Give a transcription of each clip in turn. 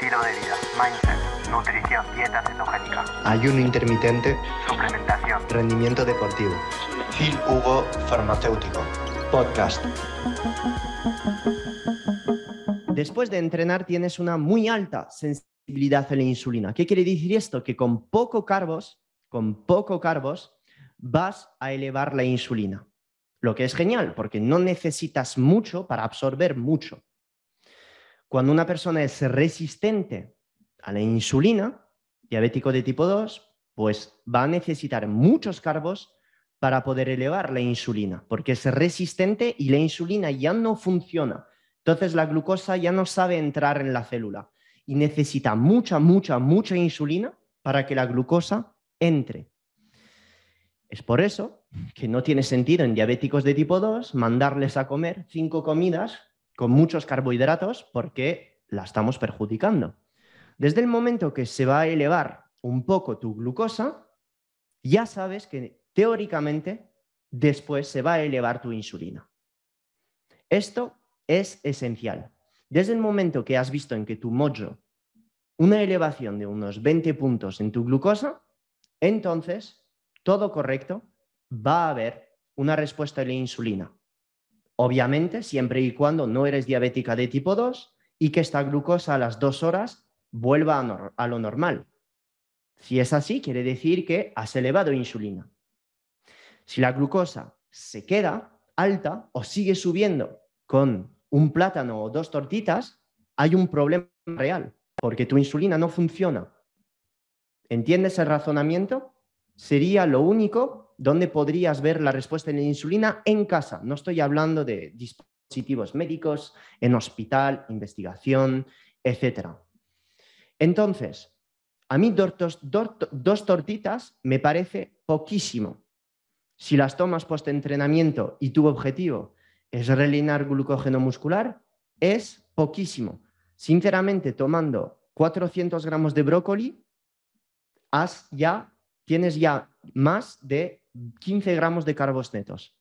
estilo de vida, mindset, nutrición, dieta cetogénica, ayuno intermitente, suplementación, rendimiento deportivo. Phil Hugo Farmacéutico. Podcast. Después de entrenar tienes una muy alta sensibilidad a la insulina. ¿Qué quiere decir esto? Que con poco carbos, con poco carbos, vas a elevar la insulina. Lo que es genial, porque no necesitas mucho para absorber mucho. Cuando una persona es resistente a la insulina, diabético de tipo 2, pues va a necesitar muchos carbos para poder elevar la insulina, porque es resistente y la insulina ya no funciona. Entonces la glucosa ya no sabe entrar en la célula y necesita mucha, mucha, mucha insulina para que la glucosa entre. Es por eso que no tiene sentido en diabéticos de tipo 2 mandarles a comer cinco comidas con muchos carbohidratos porque la estamos perjudicando. Desde el momento que se va a elevar un poco tu glucosa, ya sabes que teóricamente después se va a elevar tu insulina. Esto es esencial. Desde el momento que has visto en que tu mojo una elevación de unos 20 puntos en tu glucosa, entonces todo correcto, va a haber una respuesta a la insulina. Obviamente, siempre y cuando no eres diabética de tipo 2 y que esta glucosa a las dos horas vuelva a, a lo normal. Si es así, quiere decir que has elevado insulina. Si la glucosa se queda alta o sigue subiendo con un plátano o dos tortitas, hay un problema real, porque tu insulina no funciona. ¿Entiendes el razonamiento? sería lo único donde podrías ver la respuesta en la insulina en casa. No estoy hablando de dispositivos médicos, en hospital, investigación, etc. Entonces, a mí dos, dos tortitas me parece poquísimo. Si las tomas post-entrenamiento y tu objetivo es rellenar glucógeno muscular, es poquísimo. Sinceramente, tomando 400 gramos de brócoli, has ya tienes ya más de 15 gramos de carbos netos,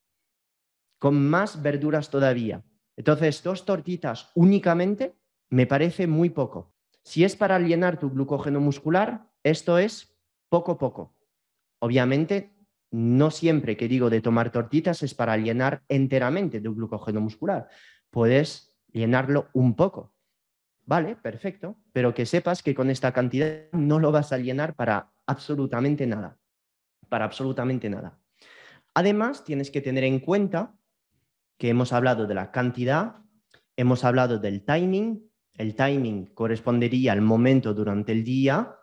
con más verduras todavía. Entonces, dos tortitas únicamente me parece muy poco. Si es para llenar tu glucógeno muscular, esto es poco poco. Obviamente, no siempre que digo de tomar tortitas es para llenar enteramente tu glucógeno muscular. Puedes llenarlo un poco. Vale, perfecto, pero que sepas que con esta cantidad no lo vas a llenar para absolutamente nada. Para absolutamente nada. Además, tienes que tener en cuenta que hemos hablado de la cantidad, hemos hablado del timing, el timing correspondería al momento durante el día,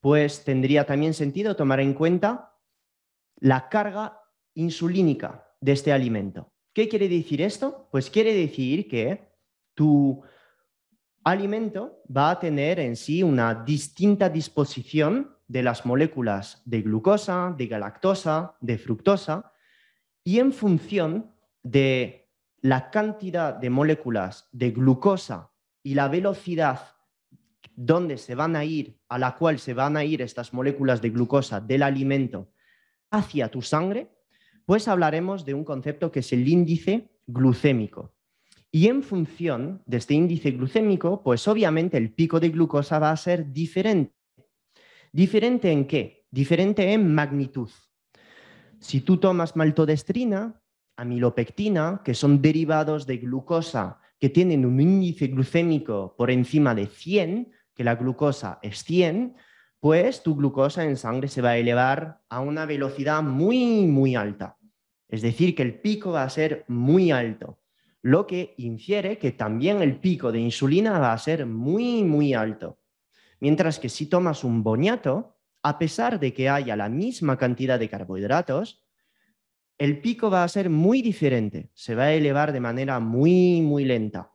pues tendría también sentido tomar en cuenta la carga insulínica de este alimento. ¿Qué quiere decir esto? Pues quiere decir que tu alimento va a tener en sí una distinta disposición de las moléculas de glucosa, de galactosa, de fructosa, y en función de la cantidad de moléculas de glucosa y la velocidad donde se van a ir, a la cual se van a ir estas moléculas de glucosa del alimento hacia tu sangre, pues hablaremos de un concepto que es el índice glucémico. Y en función de este índice glucémico, pues obviamente el pico de glucosa va a ser diferente. ¿Diferente en qué? Diferente en magnitud. Si tú tomas maltodestrina, amilopectina, que son derivados de glucosa que tienen un índice glucémico por encima de 100, que la glucosa es 100, pues tu glucosa en sangre se va a elevar a una velocidad muy, muy alta. Es decir, que el pico va a ser muy alto, lo que infiere que también el pico de insulina va a ser muy, muy alto. Mientras que si tomas un boñato, a pesar de que haya la misma cantidad de carbohidratos, el pico va a ser muy diferente, se va a elevar de manera muy, muy lenta.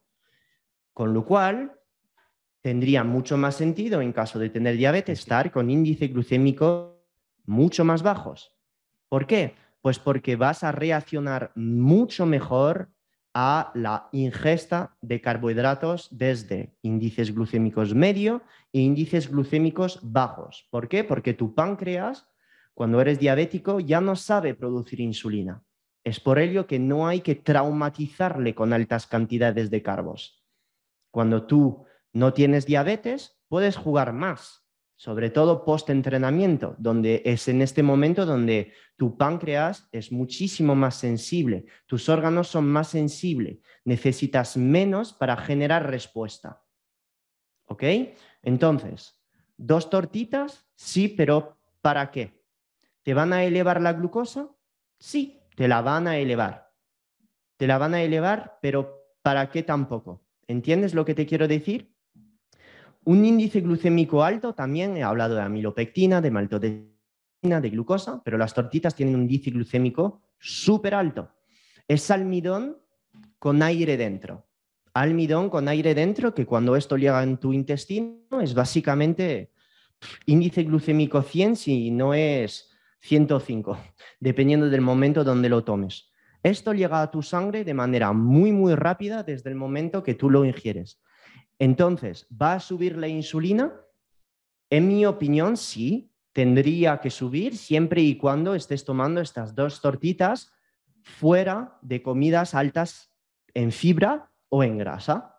Con lo cual, tendría mucho más sentido en caso de tener diabetes estar con índice glucémico mucho más bajos. ¿Por qué? Pues porque vas a reaccionar mucho mejor a la ingesta de carbohidratos desde índices glucémicos medio e índices glucémicos bajos. ¿Por qué? Porque tu páncreas, cuando eres diabético, ya no sabe producir insulina. Es por ello que no hay que traumatizarle con altas cantidades de carbos. Cuando tú no tienes diabetes, puedes jugar más, sobre todo post-entrenamiento, donde es en este momento donde tu páncreas es muchísimo más sensible, tus órganos son más sensibles, necesitas menos para generar respuesta. ¿Ok? Entonces, dos tortitas, sí, pero ¿para qué? ¿Te van a elevar la glucosa? Sí, te la van a elevar. Te la van a elevar, pero ¿para qué tampoco? ¿Entiendes lo que te quiero decir? Un índice glucémico alto, también he hablado de amilopectina, de maltodextrina, de glucosa, pero las tortitas tienen un índice glucémico súper alto. Es almidón con aire dentro. Almidón con aire dentro que cuando esto llega en tu intestino es básicamente índice glucémico 100 si no es 105, dependiendo del momento donde lo tomes. Esto llega a tu sangre de manera muy, muy rápida desde el momento que tú lo ingieres. Entonces, ¿va a subir la insulina? En mi opinión, sí, tendría que subir siempre y cuando estés tomando estas dos tortitas fuera de comidas altas en fibra o en grasa.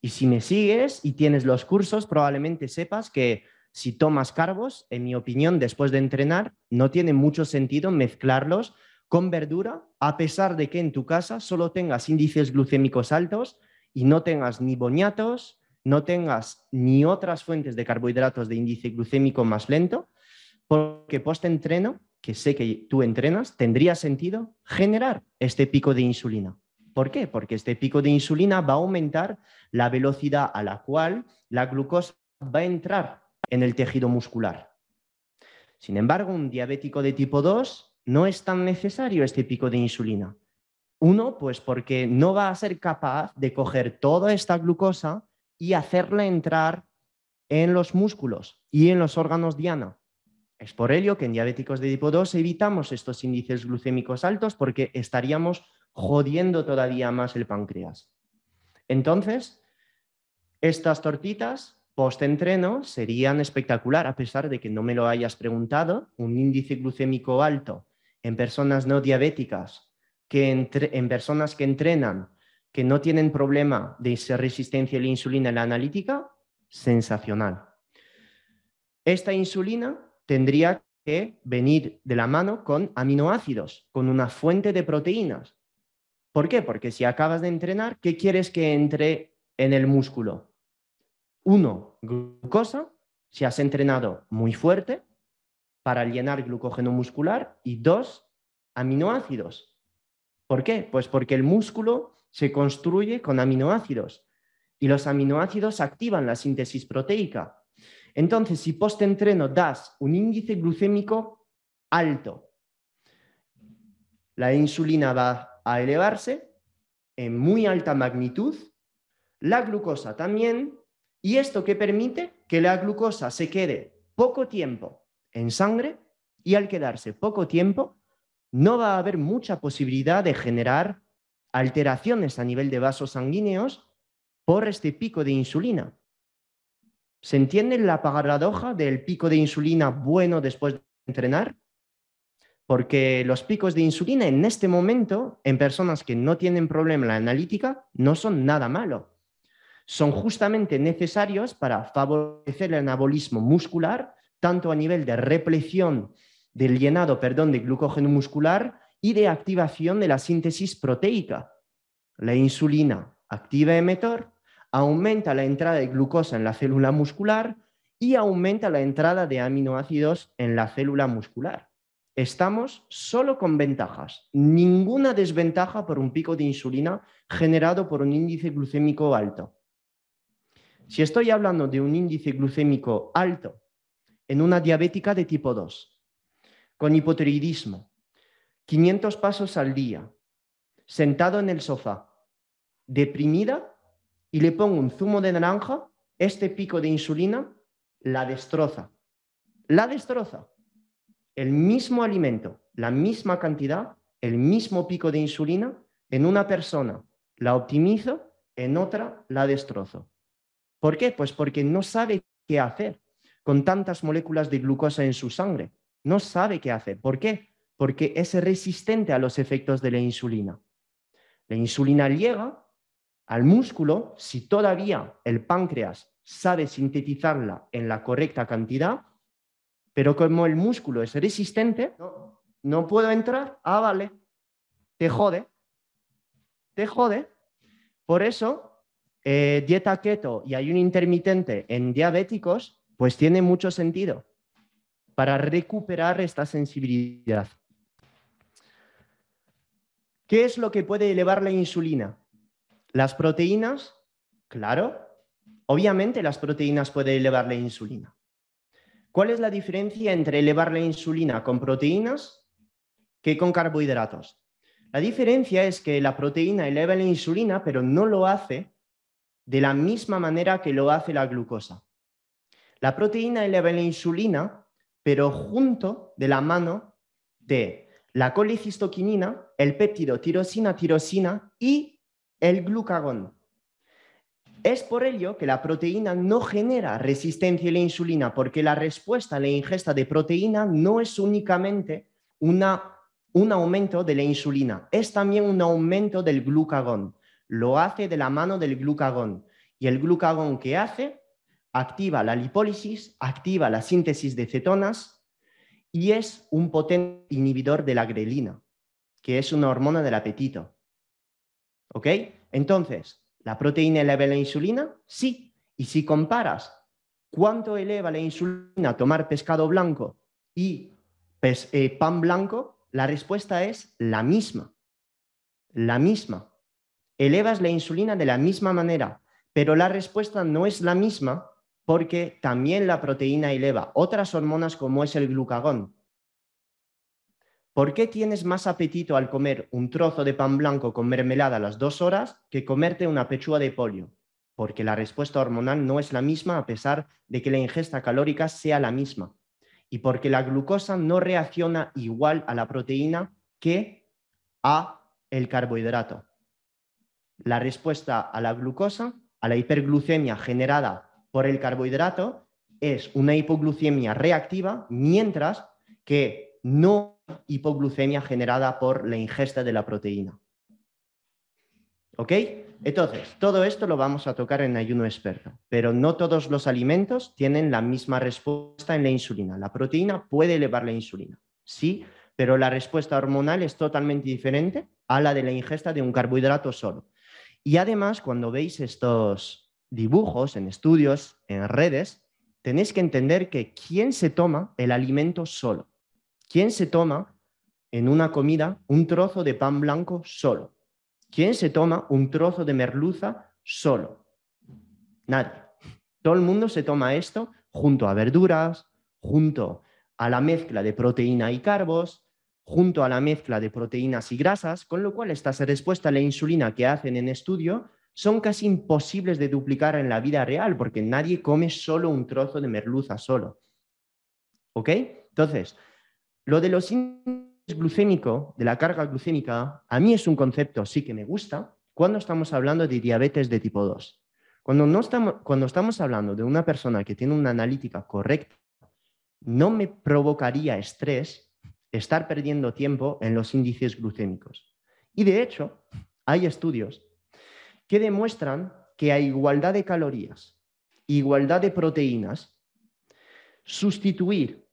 Y si me sigues y tienes los cursos, probablemente sepas que si tomas carbos, en mi opinión, después de entrenar, no tiene mucho sentido mezclarlos con verdura, a pesar de que en tu casa solo tengas índices glucémicos altos y no tengas ni boñatos, no tengas ni otras fuentes de carbohidratos de índice glucémico más lento, porque post-entreno, que sé que tú entrenas, tendría sentido generar este pico de insulina. ¿Por qué? Porque este pico de insulina va a aumentar la velocidad a la cual la glucosa va a entrar en el tejido muscular. Sin embargo, un diabético de tipo 2 no es tan necesario este pico de insulina. Uno, pues porque no va a ser capaz de coger toda esta glucosa y hacerla entrar en los músculos y en los órganos diana. Es por ello que en diabéticos de tipo 2 evitamos estos índices glucémicos altos porque estaríamos jodiendo todavía más el páncreas. Entonces, estas tortitas post-entreno serían espectacular, a pesar de que no me lo hayas preguntado, un índice glucémico alto en personas no diabéticas que en personas que entrenan, que no tienen problema de resistencia a la insulina en la analítica, sensacional. Esta insulina tendría que venir de la mano con aminoácidos, con una fuente de proteínas. ¿Por qué? Porque si acabas de entrenar, ¿qué quieres que entre en el músculo? Uno, glucosa, si has entrenado muy fuerte para llenar glucógeno muscular, y dos, aminoácidos, ¿Por qué? Pues porque el músculo se construye con aminoácidos y los aminoácidos activan la síntesis proteica. Entonces, si post-entreno das un índice glucémico alto, la insulina va a elevarse en muy alta magnitud, la glucosa también, y esto que permite que la glucosa se quede poco tiempo en sangre y al quedarse poco tiempo no va a haber mucha posibilidad de generar alteraciones a nivel de vasos sanguíneos por este pico de insulina. ¿Se entiende la paradoja del pico de insulina bueno después de entrenar? Porque los picos de insulina en este momento, en personas que no tienen problema en la analítica, no son nada malo. Son justamente necesarios para favorecer el anabolismo muscular, tanto a nivel de repleción del llenado, perdón, de glucógeno muscular y de activación de la síntesis proteica. La insulina activa emetor, aumenta la entrada de glucosa en la célula muscular y aumenta la entrada de aminoácidos en la célula muscular. Estamos solo con ventajas, ninguna desventaja por un pico de insulina generado por un índice glucémico alto. Si estoy hablando de un índice glucémico alto en una diabética de tipo 2, con hipotiroidismo, 500 pasos al día, sentado en el sofá, deprimida, y le pongo un zumo de naranja, este pico de insulina la destroza. La destroza. El mismo alimento, la misma cantidad, el mismo pico de insulina, en una persona la optimizo, en otra la destrozo. ¿Por qué? Pues porque no sabe qué hacer con tantas moléculas de glucosa en su sangre no sabe qué hacer. ¿Por qué? Porque es resistente a los efectos de la insulina. La insulina llega al músculo si todavía el páncreas sabe sintetizarla en la correcta cantidad, pero como el músculo es resistente, no, no puedo entrar, ah, vale, te jode, te jode. Por eso, eh, dieta keto y ayuno intermitente en diabéticos, pues tiene mucho sentido para recuperar esta sensibilidad. ¿Qué es lo que puede elevar la insulina? Las proteínas, claro, obviamente las proteínas pueden elevar la insulina. ¿Cuál es la diferencia entre elevar la insulina con proteínas que con carbohidratos? La diferencia es que la proteína eleva la insulina, pero no lo hace de la misma manera que lo hace la glucosa. La proteína eleva la insulina, pero junto de la mano de la colicistoquinina, el péptido tirosina-tirosina y el glucagón. Es por ello que la proteína no genera resistencia a la insulina, porque la respuesta a la ingesta de proteína no es únicamente una un aumento de la insulina, es también un aumento del glucagón. Lo hace de la mano del glucagón. Y el glucagón que hace activa la lipólisis, activa la síntesis de cetonas y es un potente inhibidor de la grelina, que es una hormona del apetito. ¿Ok? Entonces, ¿la proteína eleva la insulina? Sí. Y si comparas cuánto eleva la insulina tomar pescado blanco y eh, pan blanco, la respuesta es la misma. La misma. Elevas la insulina de la misma manera, pero la respuesta no es la misma porque también la proteína eleva otras hormonas como es el glucagón. ¿Por qué tienes más apetito al comer un trozo de pan blanco con mermelada a las dos horas que comerte una pechuga de pollo? Porque la respuesta hormonal no es la misma a pesar de que la ingesta calórica sea la misma y porque la glucosa no reacciona igual a la proteína que a el carbohidrato. La respuesta a la glucosa, a la hiperglucemia generada por el carbohidrato, es una hipoglucemia reactiva, mientras que no hipoglucemia generada por la ingesta de la proteína. ¿Ok? Entonces, todo esto lo vamos a tocar en ayuno experto, pero no todos los alimentos tienen la misma respuesta en la insulina. La proteína puede elevar la insulina, sí, pero la respuesta hormonal es totalmente diferente a la de la ingesta de un carbohidrato solo. Y además, cuando veis estos dibujos en estudios, en redes, tenéis que entender que quién se toma el alimento solo, quién se toma en una comida un trozo de pan blanco solo ¿Quién se toma un trozo de merluza solo? Nadie. Todo el mundo se toma esto junto a verduras, junto a la mezcla de proteína y carbos, junto a la mezcla de proteínas y grasas, con lo cual estas respuestas a la insulina que hacen en estudio son casi imposibles de duplicar en la vida real, porque nadie come solo un trozo de merluza solo. ¿Ok? Entonces, lo de los glucémico, de la carga glucémica, a mí es un concepto sí que me gusta cuando estamos hablando de diabetes de tipo 2. Cuando, no estamos, cuando estamos hablando de una persona que tiene una analítica correcta, no me provocaría estrés estar perdiendo tiempo en los índices glucémicos. Y de hecho, hay estudios que demuestran que a igualdad de calorías, igualdad de proteínas, sustituir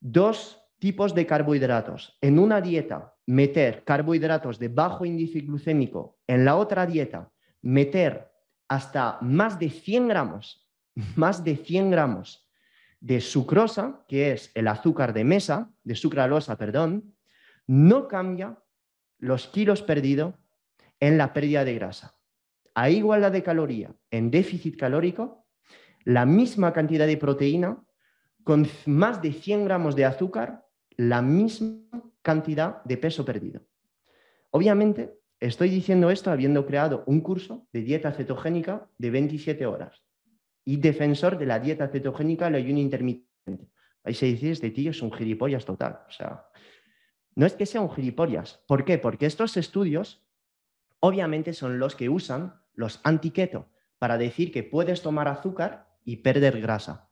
dos tipos de carbohidratos. En una dieta, meter carbohidratos de bajo índice glucémico. En la otra dieta, meter hasta más de 100 gramos, más de 100 gramos de sucrosa, que es el azúcar de mesa, de sucralosa, perdón, no cambia los kilos perdidos en la pérdida de grasa. A igualdad de caloría en déficit calórico, la misma cantidad de proteína con más de 100 gramos de azúcar la misma cantidad de peso perdido. Obviamente, estoy diciendo esto habiendo creado un curso de dieta cetogénica de 27 horas y defensor de la dieta cetogénica, el ayuno intermitente. Ahí se dice, este tío es un gilipollas total. O sea, no es que sea un gilipollas. ¿Por qué? Porque estos estudios obviamente son los que usan los antiqueto para decir que puedes tomar azúcar y perder grasa.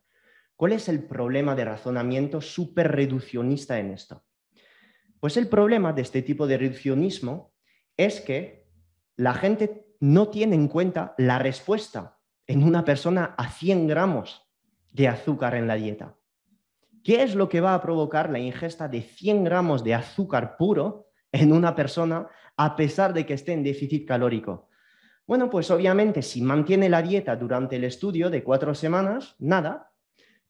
¿Cuál es el problema de razonamiento súper reduccionista en esto? Pues el problema de este tipo de reduccionismo es que la gente no tiene en cuenta la respuesta en una persona a 100 gramos de azúcar en la dieta. ¿Qué es lo que va a provocar la ingesta de 100 gramos de azúcar puro en una persona a pesar de que esté en déficit calórico? Bueno, pues obviamente si mantiene la dieta durante el estudio de cuatro semanas, nada.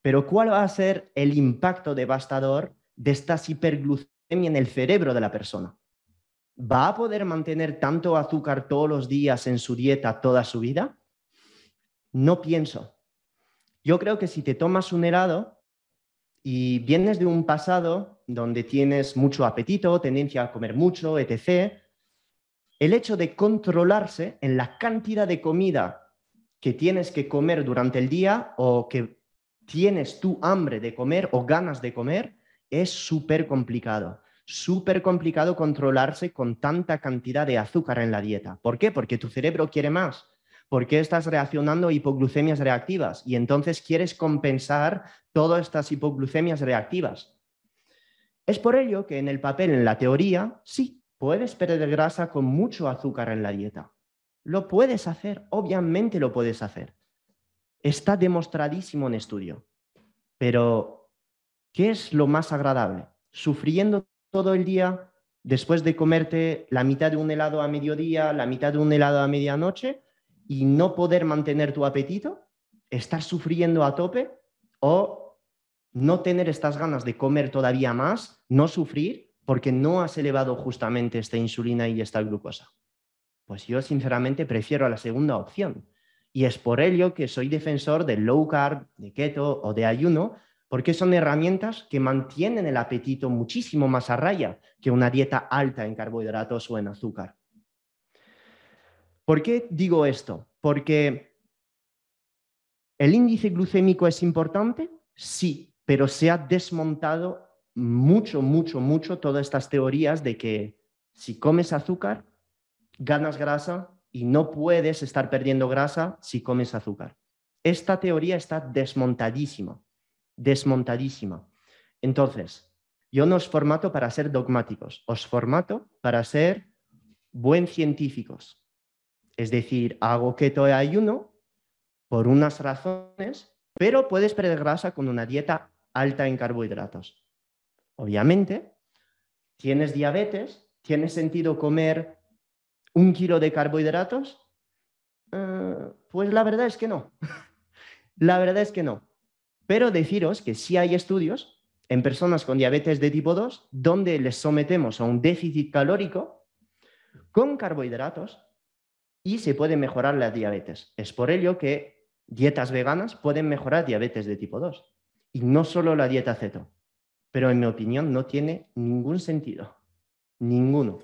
Pero ¿cuál va a ser el impacto devastador de esta hiperglucemia en el cerebro de la persona? ¿Va a poder mantener tanto azúcar todos los días en su dieta toda su vida? No pienso. Yo creo que si te tomas un helado y vienes de un pasado donde tienes mucho apetito, tendencia a comer mucho, etc., el hecho de controlarse en la cantidad de comida que tienes que comer durante el día o que tienes tu hambre de comer o ganas de comer es súper complicado. Súper complicado controlarse con tanta cantidad de azúcar en la dieta. ¿Por qué? Porque tu cerebro quiere más. Porque estás reaccionando a hipoglucemias reactivas y entonces quieres compensar todas estas hipoglucemias reactivas. Es por ello que en el papel, en la teoría, sí, puedes perder grasa con mucho azúcar en la dieta. Lo puedes hacer, obviamente lo puedes hacer. Está demostradísimo en estudio. Pero, ¿qué es lo más agradable? ¿Sufriendo todo el día después de comerte la mitad de un helado a mediodía, la mitad de un helado a medianoche y no poder mantener tu apetito? ¿Estar sufriendo a tope? ¿O no tener estas ganas de comer todavía más, no sufrir porque no has elevado justamente esta insulina y esta glucosa? Pues yo sinceramente prefiero la segunda opción. Y es por ello que soy defensor del low carb, de keto o de ayuno, porque son herramientas que mantienen el apetito muchísimo más a raya que una dieta alta en carbohidratos o en azúcar. ¿Por qué digo esto? Porque el índice glucémico es importante, sí, pero se ha desmontado mucho, mucho, mucho todas estas teorías de que si comes azúcar, ganas grasa y no puedes estar perdiendo grasa si comes azúcar. Esta teoría está desmontadísima, desmontadísima. Entonces, yo no os formato para ser dogmáticos, os formato para ser buen científicos. Es decir, hago keto y ayuno por unas razones, pero puedes perder grasa con una dieta alta en carbohidratos. Obviamente, tienes diabetes, ¿tiene sentido comer un kilo de carbohidratos? Eh, pues la verdad es que no. la verdad es que no. Pero deciros que sí hay estudios en personas con diabetes de tipo 2 donde les sometemos a un déficit calórico con carbohidratos y se puede mejorar la diabetes. Es por ello que dietas veganas pueden mejorar diabetes de tipo 2 y no solo la dieta ceto pero en mi opinión no tiene ningún sentido. Ninguno.